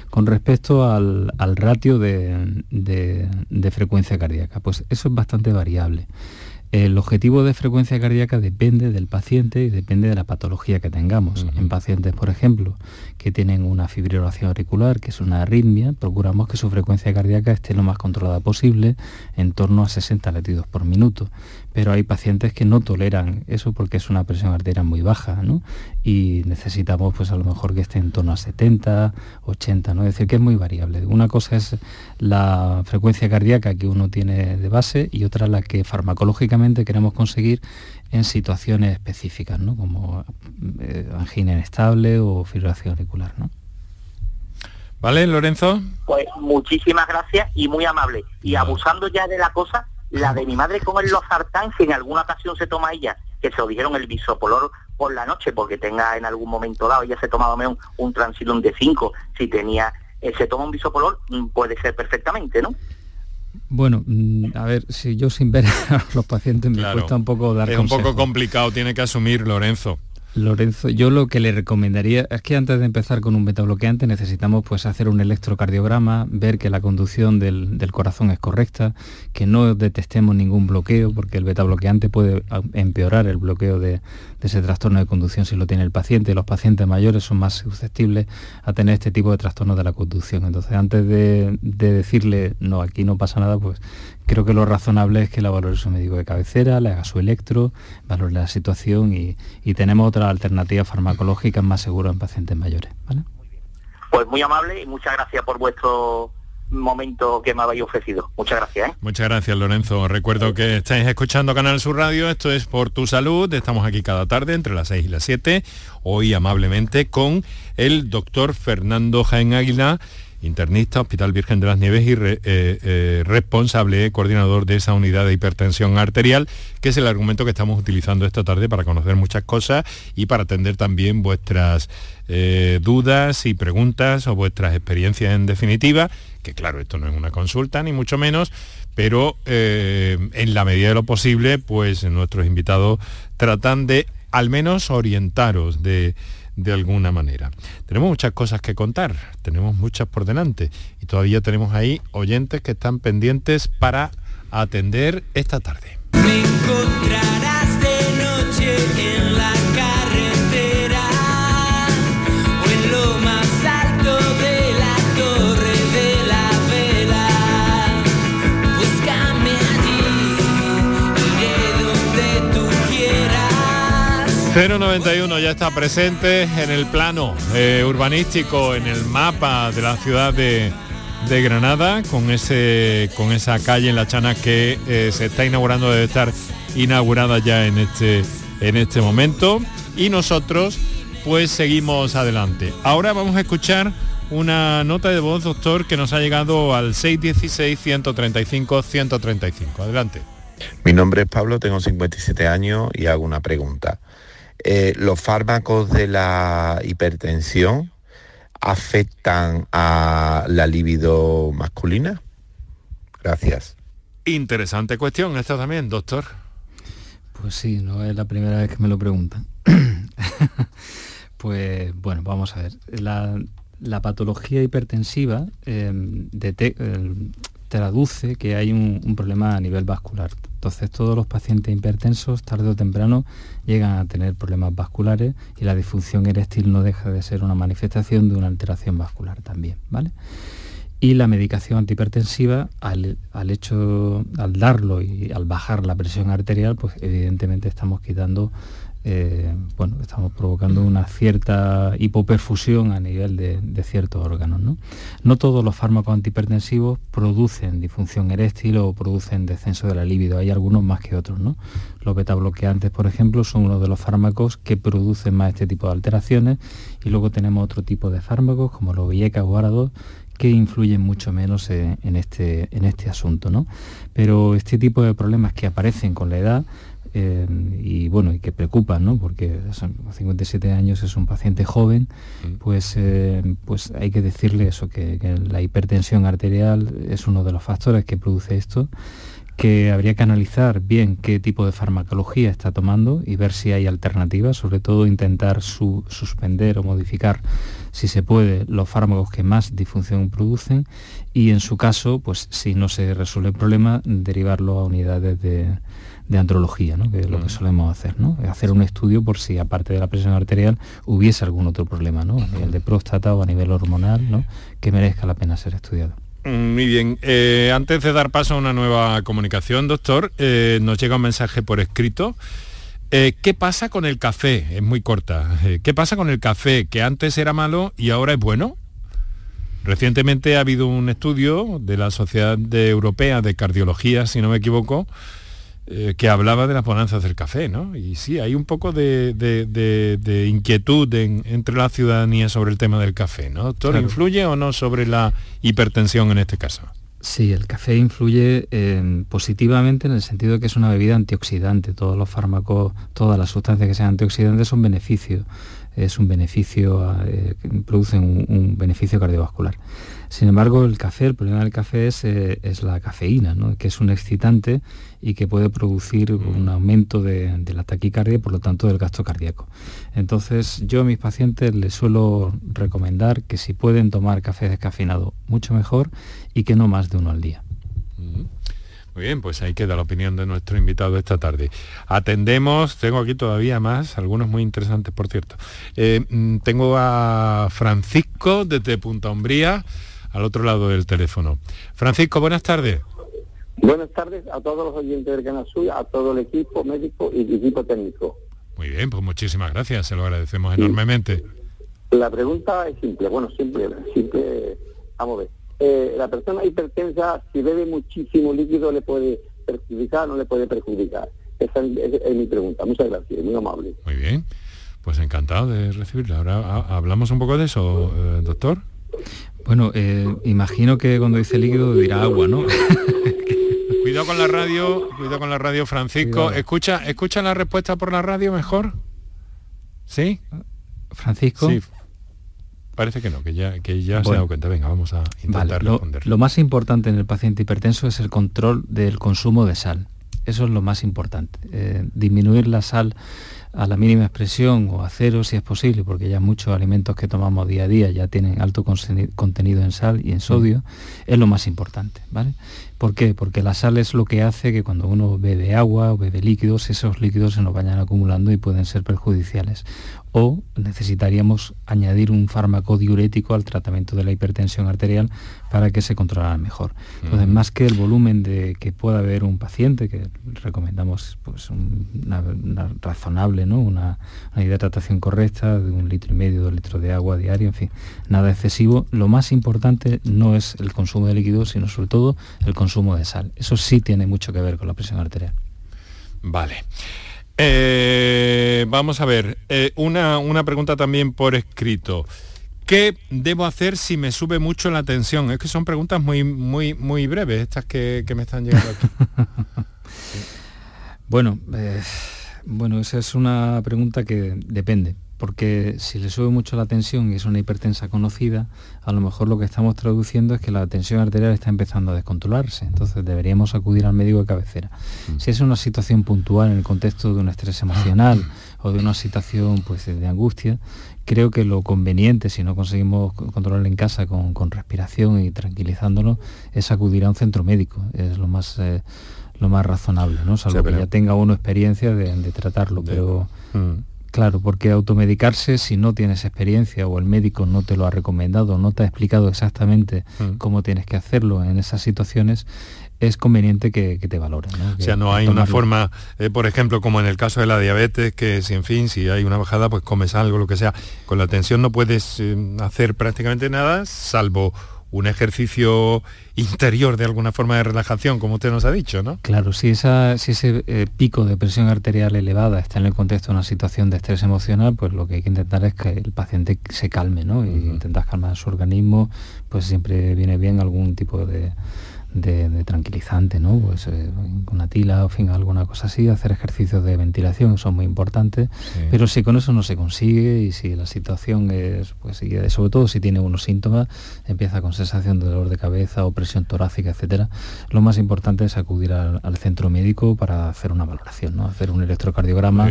Con respecto al, ratio de, frecuencia cardíaca, pues eso es bastante variable. El objetivo de frecuencia cardíaca depende del paciente y depende de la patología que tengamos. En pacientes, por ejemplo, que tienen una fibrilación auricular, que es una arritmia, procuramos que su frecuencia cardíaca esté lo más controlada posible, en torno a 60 latidos por minuto pero hay pacientes que no toleran eso porque es una presión arterial muy baja, ¿no? Y necesitamos pues a lo mejor que esté en torno a 70, 80, ¿no? Es decir, que es muy variable. Una cosa es la frecuencia cardíaca que uno tiene de base y otra la que farmacológicamente queremos conseguir en situaciones específicas, ¿no? Como eh, angina inestable o fibrilación auricular, ¿no? ¿Vale, Lorenzo? Pues muchísimas gracias y muy amable. Y abusando ya de la cosa, la de mi madre con el losartán, si en alguna ocasión se toma ella, que se lo dijeron el bisopolor por la noche, porque tenga en algún momento dado, ella se tomaba un, un transilón de 5, si tenía, eh, se toma un bisopolor, mm, puede ser perfectamente, ¿no? Bueno, mm, a ver, si yo sin ver a los pacientes me cuesta un poco dar Es un poco complicado, tiene que asumir Lorenzo. Lorenzo, yo lo que le recomendaría es que antes de empezar con un betabloqueante necesitamos pues hacer un electrocardiograma, ver que la conducción del, corazón es correcta, que no detectemos ningún bloqueo, porque el betabloqueante puede empeorar el bloqueo de, ese trastorno de conducción si lo tiene el paciente. Los pacientes mayores son más susceptibles a tener este tipo de trastorno de la conducción. Entonces, antes de, de decirle, no, aquí no pasa nada, pues creo que lo razonable es que la valore su médico de cabecera, le haga su electro, valore la situación y, tenemos otras alternativas farmacológicas más seguras en pacientes mayores. Pues muy amable y muchas gracias por vuestro momento que me habéis ofrecido. Muchas gracias. ¿eh? Muchas gracias, Lorenzo. Recuerdo que estáis escuchando Canal Sur Radio. Esto es Por Tu Salud. Estamos aquí cada tarde entre las 6 y las 7. Hoy amablemente con el doctor Fernando Jaén Águila internista, Hospital Virgen de las Nieves y eh, eh, responsable, coordinador de esa unidad de hipertensión arterial, que es el argumento que estamos utilizando esta tarde para conocer muchas cosas y para atender también vuestras dudas y preguntas o vuestras experiencias en definitiva, que claro, esto no es una consulta ni mucho menos, pero en la medida de lo posible, pues nuestros invitados tratan de al menos orientaros de de alguna manera. Tenemos muchas cosas que contar, tenemos muchas por delante y todavía tenemos ahí oyentes que están pendientes para atender esta tarde. ...091 ya está presente en el plano eh, urbanístico, en el mapa de la ciudad de, Granada, con, ese, con esa calle en La Chana que eh, se está inaugurando, debe estar inaugurada ya en este, en este momento. Y nosotros pues seguimos adelante. Ahora vamos a escuchar una nota de voz, doctor, que nos ha llegado al 616-135-135. Adelante. Mi nombre es Pablo, tengo 57 años y hago una pregunta. Eh, los fármacos de la hipertensión afectan a la libido masculina? Gracias. Interesante cuestión esta también, doctor. Pues sí, no es la primera vez que me lo preguntan. (coughs) pues bueno, vamos a ver. La, patología hipertensiva em, em, traduce que hay un problema a nivel vascular entonces todos los pacientes hipertensos tarde o temprano llegan a tener problemas vasculares y la disfunción eréctil no deja de ser una manifestación de una alteración vascular también, ¿vale? Y la medicación antihipertensiva, al, hecho, al darlo y al bajar la presión arterial, pues evidentemente estamos quitando eh, bueno, estamos provocando una cierta hipoperfusión a nivel de, ciertos órganos. ¿no? no todos los fármacos antihipertensivos producen disfunción eréctil o producen descenso de la libido, hay algunos más que otros. ¿no? Los betabloqueantes, por ejemplo, son uno de los fármacos que producen más este tipo de alteraciones y luego tenemos otro tipo de fármacos como los VIECA o ARA2 que influyen mucho menos en, este, en este asunto. ¿no? Pero este tipo de problemas que aparecen con la edad eh, y bueno, y que preocupan, ¿no? Porque son 57 años es un paciente joven, mm. pues, eh, pues hay que decirle eso, que, la hipertensión arterial es uno de los factores que produce esto que habría que analizar bien qué tipo de farmacología está tomando y ver si hay alternativas, sobre todo intentar suspender o modificar, si se puede, los fármacos que más disfunción producen y en su caso, pues si no se resuelve el problema, derivarlo a unidades de, de andrología, ¿no? que es lo que solemos hacer, ¿no? hacer un estudio por si aparte de la presión arterial hubiese algún otro problema, ¿no? a nivel de próstata o a nivel hormonal, ¿no? que merezca la pena ser estudiado. Mm, muy bien. Eh, antes de dar paso a una nueva comunicación, doctor, eh, nos llega un mensaje por escrito. Eh, ¿Qué pasa con el café? Es muy corta. ¿Qué pasa con el café que antes era malo y ahora es bueno? Recientemente ha habido un estudio de la Sociedad Europea de Cardiología, si no me equivoco, eh, que hablaba de las bonanzas del café, ¿no? Y sí, hay un poco de, inquietud entre la ciudadanía sobre el tema del café, ¿no? Doctor, ¿influye o no sobre la hipertensión en este caso? Sí, el café influye eh, positivamente en el sentido de que es una bebida antioxidante. Todos los fármacos, todas las sustancias que sean antioxidantes son beneficios es un beneficio, eh, produce un, beneficio cardiovascular. Sin embargo, el café, el problema del café es, eh, la cafeína, que es un excitante y que puede producir un aumento de, de, la taquicardia y por lo tanto del gasto cardíaco. Entonces yo a mis pacientes les suelo recomendar que si pueden tomar café descafeinado, mucho mejor y que no más de uno al día. Muy bien, pues ahí queda la opinión de nuestro invitado esta tarde. Atendemos, tengo aquí todavía más, algunos muy interesantes, por cierto. Eh, mm, tengo a Francisco desde Punta Umbría, al otro lado del teléfono. Francisco, buenas tardes. Buenas tardes a todos los oyentes del Canal Sur, a todo el equipo médico y equipo técnico. Muy bien, pues muchísimas gracias, se lo agradecemos enormemente. La pregunta es simple, bueno, simple, simple, vamos a ver eh, la persona hipertensa, si bebe muchísimo líquido, le puede perjudicar o no le puede perjudicar. Esa es, mi pregunta. Muchas gracias, muy amable. Muy bien, pues encantado de recibirla. Ahora hablamos un poco de eso, eh, doctor. Bueno, eh, imagino que cuando dice líquido dirá agua, ¿no? (laughs) cuidado con la radio, cuidado con la radio, Francisco. Escucha, escucha la respuesta por la radio mejor. ¿Sí? Francisco. Sí, Parece que no, que ya, que ya se ha dado cuenta. Venga, vamos a intentar responder. Lo, más importante en el paciente hipertenso es el control del consumo de sal. Eso es lo más importante. Eh, disminuir la sal a la mínima expresión o a cero si es posible, porque ya muchos alimentos que tomamos día a día ya tienen alto contenido en sal y en sodio, es lo más importante. ¿vale? ¿Por qué? Porque la sal es lo que hace que cuando uno bebe agua o bebe líquidos, esos líquidos se nos vayan acumulando y pueden ser perjudiciales. O necesitaríamos añadir un fármaco diurético al tratamiento de la hipertensión arterial para que se controlara mejor. Entonces, más que el volumen de que pueda haber un paciente, que recomendamos pues, una, razonable, ¿no? Una, una, hidratación correcta de un litro y medio, dos litros de agua diario, en fin, nada excesivo. Lo más importante no es el consumo de líquidos, sino sobre todo el consumo consumo de sal. Eso sí tiene mucho que ver con la presión arterial. Vale. Eh, vamos a ver, eh, una, una pregunta también por escrito. ¿Qué debo hacer si me sube mucho la tensión? Es que son preguntas muy, muy, muy breves estas que, me están llegando aquí. (laughs) bueno, eh, bueno, esa es una pregunta que depende porque si le sube mucho la tensión y es una hipertensa conocida, a lo mejor lo que estamos traduciendo es que la tensión arterial está empezando a descontrolarse, entonces deberíamos acudir al médico de cabecera. Mm. Si es una situación puntual en el contexto de un estrés emocional o de una situación pues, de angustia, creo que lo conveniente, si no conseguimos controlar en casa con, respiración y tranquilizándolo, es acudir a un centro médico, es lo más... Eh, lo más razonable, ¿no? Salvo que ya tenga uno experiencia de, tratarlo, pero mm. Claro, porque automedicarse si no tienes experiencia o el médico no te lo ha recomendado, no te ha explicado exactamente mm. cómo tienes que hacerlo en esas situaciones, es conveniente que, te valoren. o sea, no hay una forma, eh, por ejemplo, como en el caso de la diabetes, que si en fin, si hay una bajada, pues comes algo, lo que sea. Con la tensión no puedes eh, hacer prácticamente nada, salvo un ejercicio interior de alguna forma de relajación, como usted nos ha dicho, ¿no? Claro, si, esa, si ese eh, pico de presión arterial elevada está en el contexto de una situación de estrés emocional, pues lo que hay que intentar es que el paciente se calme, ¿no? Y intentar calmar su organismo, pues siempre viene bien algún tipo de de, tranquilizante, ¿no? Pues eh, una tila o fin, alguna cosa así, hacer ejercicios de ventilación son muy importantes, pero si con eso no se consigue y si la situación es, pues sobre todo si tiene unos síntomas, empieza con sensación de dolor de cabeza o presión torácica, etcétera, lo más importante es acudir al, centro médico para hacer una valoración, ¿no? Hacer un electrocardiograma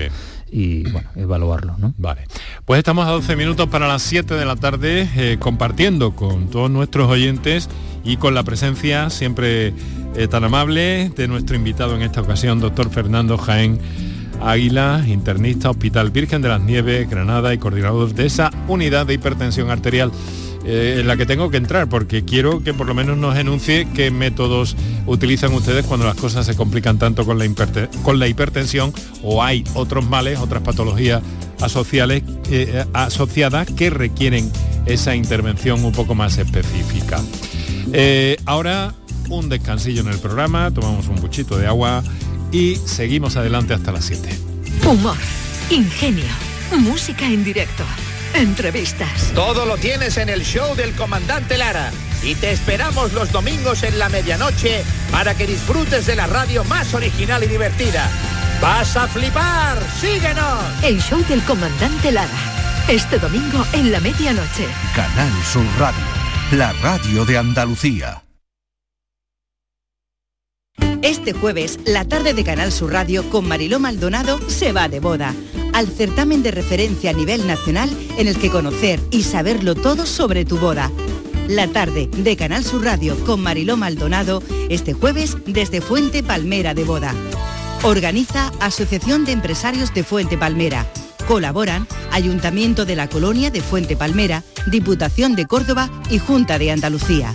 y bueno, evaluarlo, ¿no? Vale. Pues estamos a 12 minutos para las 7 de la tarde eh, compartiendo con todos nuestros oyentes y con la presencia siempre eh, tan amable de nuestro invitado en esta ocasión, doctor Fernando Jaén Águila, internista, Hospital Virgen de las Nieves, Granada y coordinador de esa unidad de hipertensión arterial. Eh, en la que tengo que entrar porque quiero que por lo menos nos enuncie qué métodos utilizan ustedes cuando las cosas se complican tanto con la, hipertensión o hay otros males, otras patologías eh, asociadas que requieren esa intervención un poco más específica. Eh, ahora un descansillo en el programa, tomamos un buchito de agua y seguimos adelante hasta las 7. Humor, ingenio, música en directo, entrevistas. Todo lo tienes en el show del comandante Lara. Y te esperamos los domingos en la medianoche para que disfrutes de la radio más original y divertida. ¡Vas a flipar! ¡Síguenos! El show del comandante Lara Este domingo en la medianoche. Canal Sur Radio, la radio de Andalucía. Este jueves, la tarde de Canal Sur Radio con Mariló Maldonado se va de boda al certamen de referencia a nivel nacional en el que conocer y saberlo todo sobre tu boda. La tarde de Canal Sur Radio con Mariló Maldonado este jueves desde Fuente Palmera de Boda. Organiza Asociación de Empresarios de Fuente Palmera. Colaboran Ayuntamiento de la Colonia de Fuente Palmera, Diputación de Córdoba y Junta de Andalucía.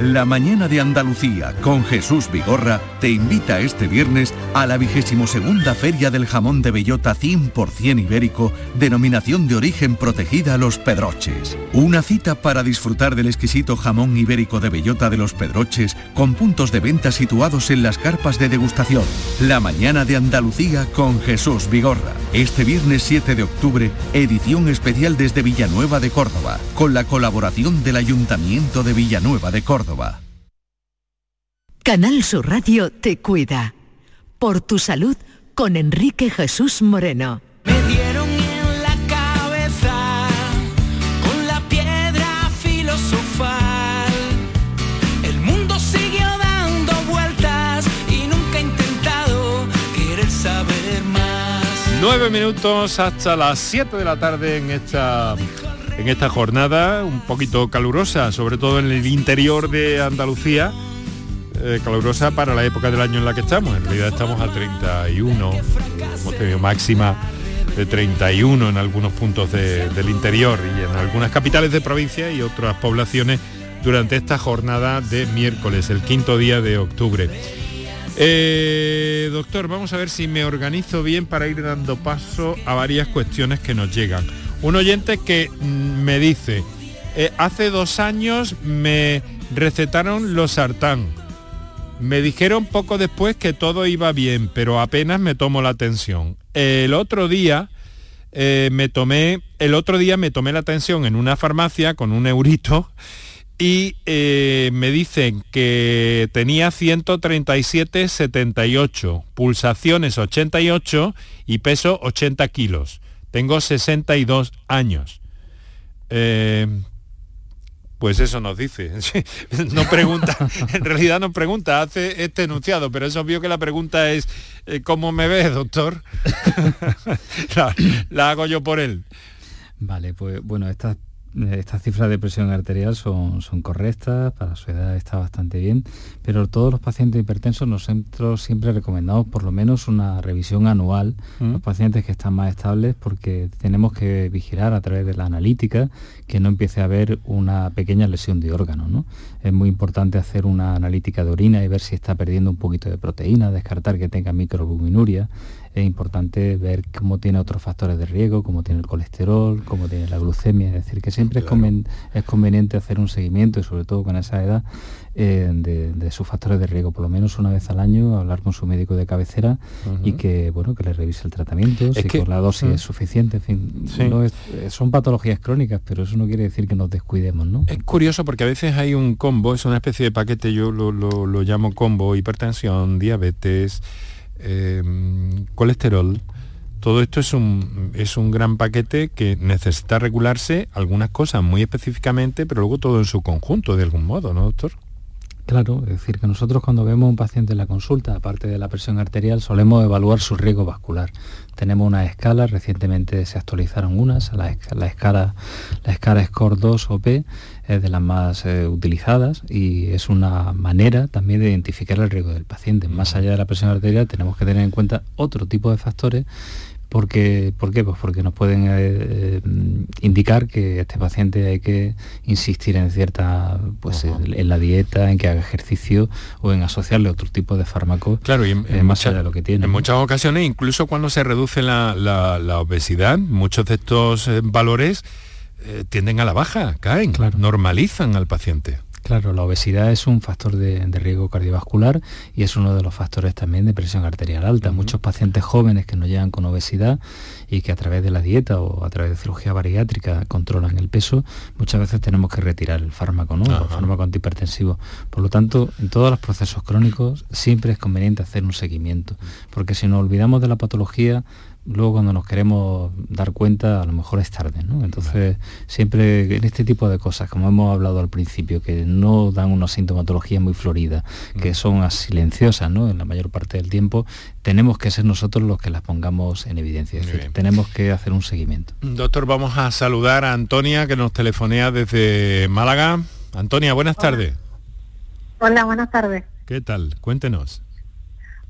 La mañana de Andalucía con Jesús Vigorra te invita este viernes a la vigésimo segunda Feria del Jamón de Bellota 100% ibérico, denominación de origen protegida Los Pedroches. Una cita para disfrutar del exquisito jamón ibérico de Bellota de Los Pedroches con puntos de venta situados en las carpas de degustación. La mañana de Andalucía con Jesús Vigorra. Este viernes 7 de octubre, edición especial desde Villanueva de Córdoba, con la colaboración del Ayuntamiento de Villanueva de Córdoba. Canal Sur Radio te cuida. Por tu salud con Enrique Jesús Moreno. Me dieron en la cabeza con la piedra filosofal. El mundo siguió dando vueltas y nunca he intentado querer saber más. Nueve minutos hasta las 7 de la tarde en esta en esta jornada un poquito calurosa, sobre todo en el interior de Andalucía, eh, calurosa para la época del año en la que estamos. En realidad estamos a 31, hemos tenido máxima de 31 en algunos puntos del interior y en algunas capitales de provincia y otras poblaciones durante esta jornada de miércoles, el quinto día de octubre. Eh, doctor, vamos a ver si me organizo bien para ir dando paso a varias cuestiones que nos llegan. Un oyente que mm, me dice, eh, hace dos años me recetaron los sartán. Me dijeron poco después que todo iba bien, pero apenas me tomo la atención. El otro día eh, me tomé, el otro día me tomé la atención en una farmacia con un eurito (laughs) y eh, me dicen que tenía 137,78, pulsaciones 88 y peso 80 kilos. Tengo 62 años. Eh, pues eso nos dice. (laughs) no pregunta, (laughs) en realidad no pregunta, hace este enunciado, pero es obvio que la pregunta es eh, ¿cómo me ves, doctor? (laughs) la, hago yo por él. Vale, pues bueno, estas estas cifras de presión arterial son, son correctas, para su edad está bastante bien, pero todos los pacientes hipertensos nosotros siempre recomendamos por lo menos una revisión anual, mm. los pacientes que están más estables, porque tenemos que vigilar a través de la analítica que no empiece a haber una pequeña lesión de órgano. ¿no? Es muy importante hacer una analítica de orina y ver si está perdiendo un poquito de proteína, descartar que tenga microalbuminuria, es importante ver cómo tiene otros factores de riesgo, cómo tiene el colesterol, cómo tiene la glucemia, es decir, que siempre es, conveniente hacer un seguimiento y sobre todo con esa edad eh, de, sus factores de riesgo, por lo menos una vez al año, hablar con su médico de cabecera y que bueno que le revise el tratamiento, si la dosis es suficiente, en fin, son patologías crónicas, pero eso no quiere decir que nos descuidemos, ¿no? Es curioso porque a veces hay un combo, es una especie de paquete, yo lo, lo llamo combo, hipertensión, diabetes, Em, colesterol, todo esto es un, es un gran paquete que necesita regularse algunas cosas muy específicamente, pero luego todo en su conjunto, de algún modo, ¿no, doctor? Claro, es decir, que nosotros cuando vemos a un paciente en la consulta, aparte de la presión arterial, solemos evaluar su riesgo vascular. Tenemos una escala, recientemente se actualizaron unas, la, escala, la La escala SCORE 2 o P es de las más eh, utilizadas y es una manera también de identificar el riesgo del paciente. Más allá de la presión arterial tenemos que tener en cuenta otro tipo de factores porque, ¿Por qué? Pues porque nos pueden eh, eh, indicar que este paciente hay que insistir en cierta, pues en, la dieta, en que haga ejercicio o en asociarle otro tipo de fármacos claro, y en, más allá de lo que tiene. En muchas ocasiones, incluso cuando se reduce la, obesidad, muchos de estos valores eh, tienden a la baja, caen, normalizan al paciente. Claro, la obesidad es un factor de, riesgo cardiovascular y es uno de los factores también de presión arterial alta. Muchos pacientes jóvenes que no llegan con obesidad y que a través de la dieta o a través de cirugía bariátrica controlan el peso, muchas veces tenemos que retirar el fármaco, ¿no? El fármaco antihipertensivo. Por lo tanto, en todos los procesos crónicos siempre es conveniente hacer un seguimiento, porque si nos olvidamos de la patología, luego cuando nos queremos dar cuenta a lo mejor es tarde, ¿no? Entonces siempre en este tipo de cosas, como hemos hablado al principio, que no dan una sintomatología muy florida, que mm. son silenciosas, ¿no? En la mayor parte del tiempo, tenemos que ser nosotros los que las pongamos en evidencia, es decir, tenemos que hacer un seguimiento. Doctor, vamos a saludar a Antonia que nos telefonea desde Málaga. Antonia, buenas tardes. Hola, buenas tardes. ¿Qué tal? Cuéntenos.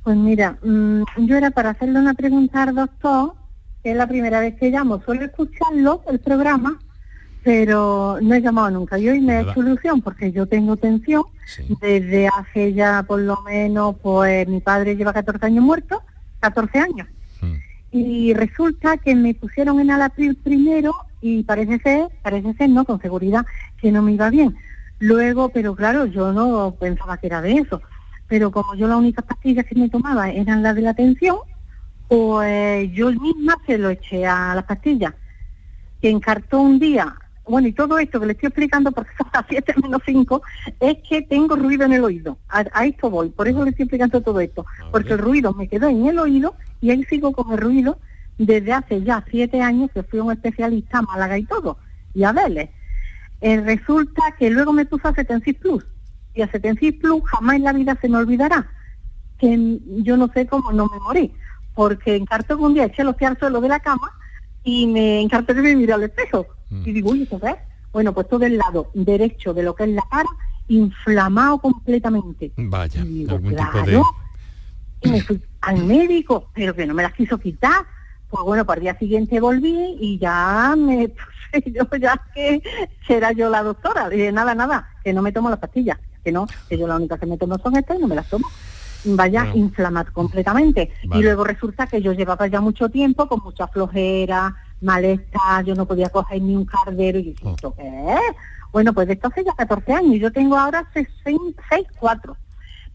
Pues mira, mm, yo era para hacerle una pregunta al doctor, que es la primera vez que llamo. Suelo escucharlo, el programa, pero no he llamado nunca. Y hoy me he hecho ilusión porque yo tengo tensión desde hace ya por lo menos, pues mi padre lleva 14 años muerto, 14 años. Hmm. Y resulta que me pusieron en Alapril primero y parece ser, parece ser, no, con seguridad, que no me iba bien. Luego, pero claro, yo no pensaba que era de eso pero como yo las únicas pastillas que me tomaba eran las de la tensión, pues yo misma se lo eché a las pastillas, que encartó un día, bueno, y todo esto que le estoy explicando, porque (laughs) son las 7 menos 5, es que tengo ruido en el oído, a, esto voy, por eso le estoy explicando todo esto, porque el ruido me quedó en el oído y ahí sigo con el ruido desde hace ya 7 años que fui un especialista a Málaga y todo, y a verle. Eh, resulta que luego me puso a Cetensis Plus, y a Setensis Plus jamás en la vida se me olvidará que yo no sé cómo no me morí, porque encartó que un día eché los pies al suelo de la cama y me encartó que me miré al espejo. Mm. Y digo, uy, ¿eso qué Bueno, pues todo el lado derecho de lo que es la cara, inflamado completamente. Vaya, y Y me fui al médico, pero que no me las quiso quitar. Pues bueno, por el día siguiente volví y ya me puse (laughs) yo ya que, era yo la doctora. Dije, nada, nada, que no me tomo las pastillas que no, que yo la única que me tomo son estas y no me las tomo. Vaya a inflamar completamente. Y luego resulta que yo llevaba ya mucho tiempo con mucha flojera, malestar, yo no podía coger ni un cardero y oh. ¿esto qué Bueno, pues esto hace ya 14 años, yo tengo ahora 6, 4.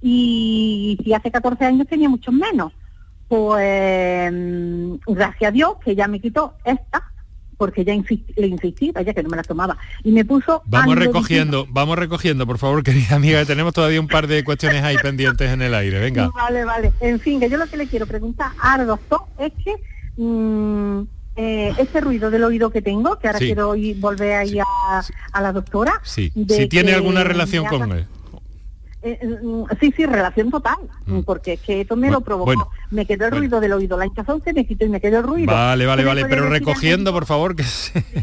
Y si hace 14 años tenía mucho menos. Pues mm, gracias a Dios que ya me quitó esta, porque ya le insistí, vaya que no me la tomaba. Y me puso... Vamos recogiendo, vamos recogiendo, por favor, (laughs) querida amiga, tenemos todavía un par de cuestiones ahí pendientes en el aire, venga. Vale, vale. En fin, que yo lo que le quiero preguntar al doctor es que... Mm, eh, ese ruido del oído que tengo, que ahora quiero ir, volver ahí a, a, la doctora. Sí, si tiene alguna relación con él. Eh, mm, sí, sí, relación total, mm. porque es que esto me lo provocó. me quedó el ruido del oído, la hinchazón se me quitó y me quedó el ruido. Vale, vale, vale, pero recogiendo, por favor, que,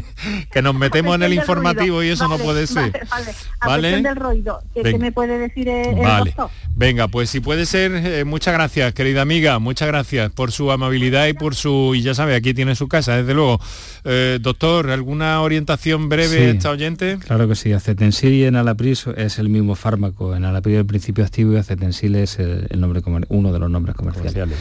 (laughs) que nos metemos en el informativo y eso no puede ser. Vale, vale. del ruido, ¿qué, me puede decir el, vale. Venga, pues si puede ser, eh, muchas gracias, querida amiga, muchas gracias por su amabilidad y por su, y ya sabe, aquí tiene su casa, desde luego. Eh, doctor, ¿alguna orientación breve esta oyente? Claro que sí, acetensil y enalapril es el mismo fármaco, enalapril el principio activo y acetensil es el, nombre uno de los nombres comerciales.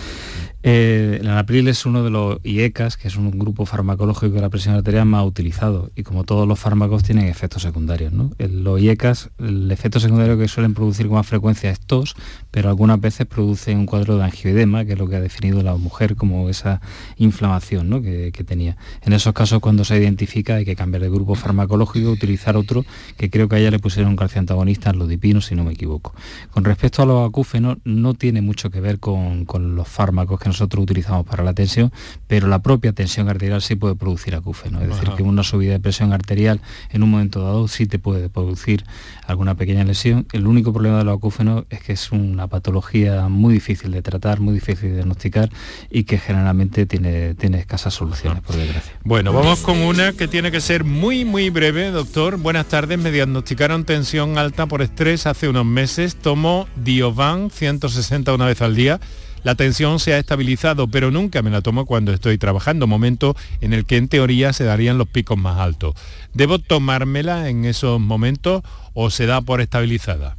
Eh, el anapril es uno de los IECAS, que es un grupo farmacológico de la presión arterial más utilizado y como todos los fármacos tienen efectos secundarios. ¿no? los IECAS, el efecto secundario que suelen producir con más frecuencia es tos, pero algunas veces producen un cuadro de angioedema, que es lo que ha definido la mujer como esa inflamación que, tenía. En esos casos cuando se identifica hay que cambiar de grupo farmacológico, utilizar otro, que creo que a ella le pusieron un calcio antagonista, lodipino, si no me equivoco. Con respecto a los acúfenos, no tiene mucho que ver con, con los fármacos que nosotros utilizamos para la tensión, pero la propia tensión arterial sí puede producir acúfeno. Es decir, que una subida de presión arterial en un momento dado sí te puede producir alguna pequeña lesión. El único problema de los acúfenos es que es una patología muy difícil de tratar, muy difícil de diagnosticar y que generalmente tiene, tiene escasas soluciones, por desgracia. Bueno, vamos con una que tiene que ser muy, muy breve, doctor. Buenas tardes. Me diagnosticaron tensión alta por estrés hace unos meses. Tomo Diovan 160 una vez al día la tensión se ha estabilizado, pero nunca me la tomo cuando estoy trabajando, momento en el que en teoría se darían los picos más altos. ¿Debo tomármela en esos momentos o se da por estabilizada?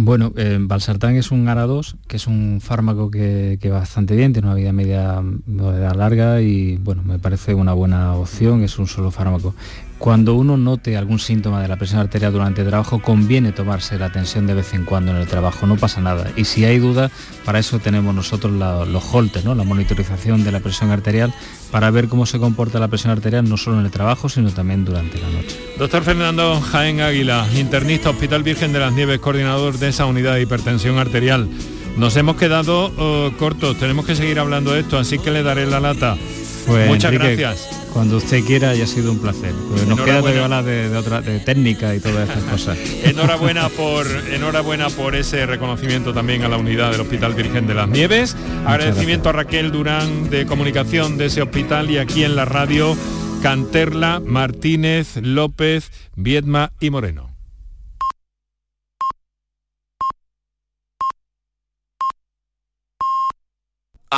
Bueno, eh, Valsartán es un ARA2, que es un fármaco que, va bastante bien, tiene una vida media, media larga y bueno, me parece una buena opción, es un solo fármaco. Cuando uno note algún síntoma de la presión arterial durante el trabajo, conviene tomarse la tensión de vez en cuando en el trabajo, no pasa nada. Y si hay duda, para eso tenemos nosotros los holters, ¿no? la monitorización de la presión arterial, para ver cómo se comporta la presión arterial no solo en el trabajo, sino también durante la noche. Doctor Fernando Jaén Águila, internista Hospital Virgen de las Nieves, coordinador de esa unidad de hipertensión arterial. Nos hemos quedado oh, cortos, tenemos que seguir hablando de esto, así que le daré la lata. Pues, Muchas gracias. Cuando usted quiera y ha sido un placer. Pues nos queda de hablar de, otra, de técnica y todas esas cosas. (laughs) enhorabuena por enhorabuena por ese reconocimiento también a la unidad del Hospital Virgen de las Nieves. Agradecimiento a Raquel Durán de comunicación de ese hospital y aquí en la radio Canterla, Martínez, López, Viedma y Moreno.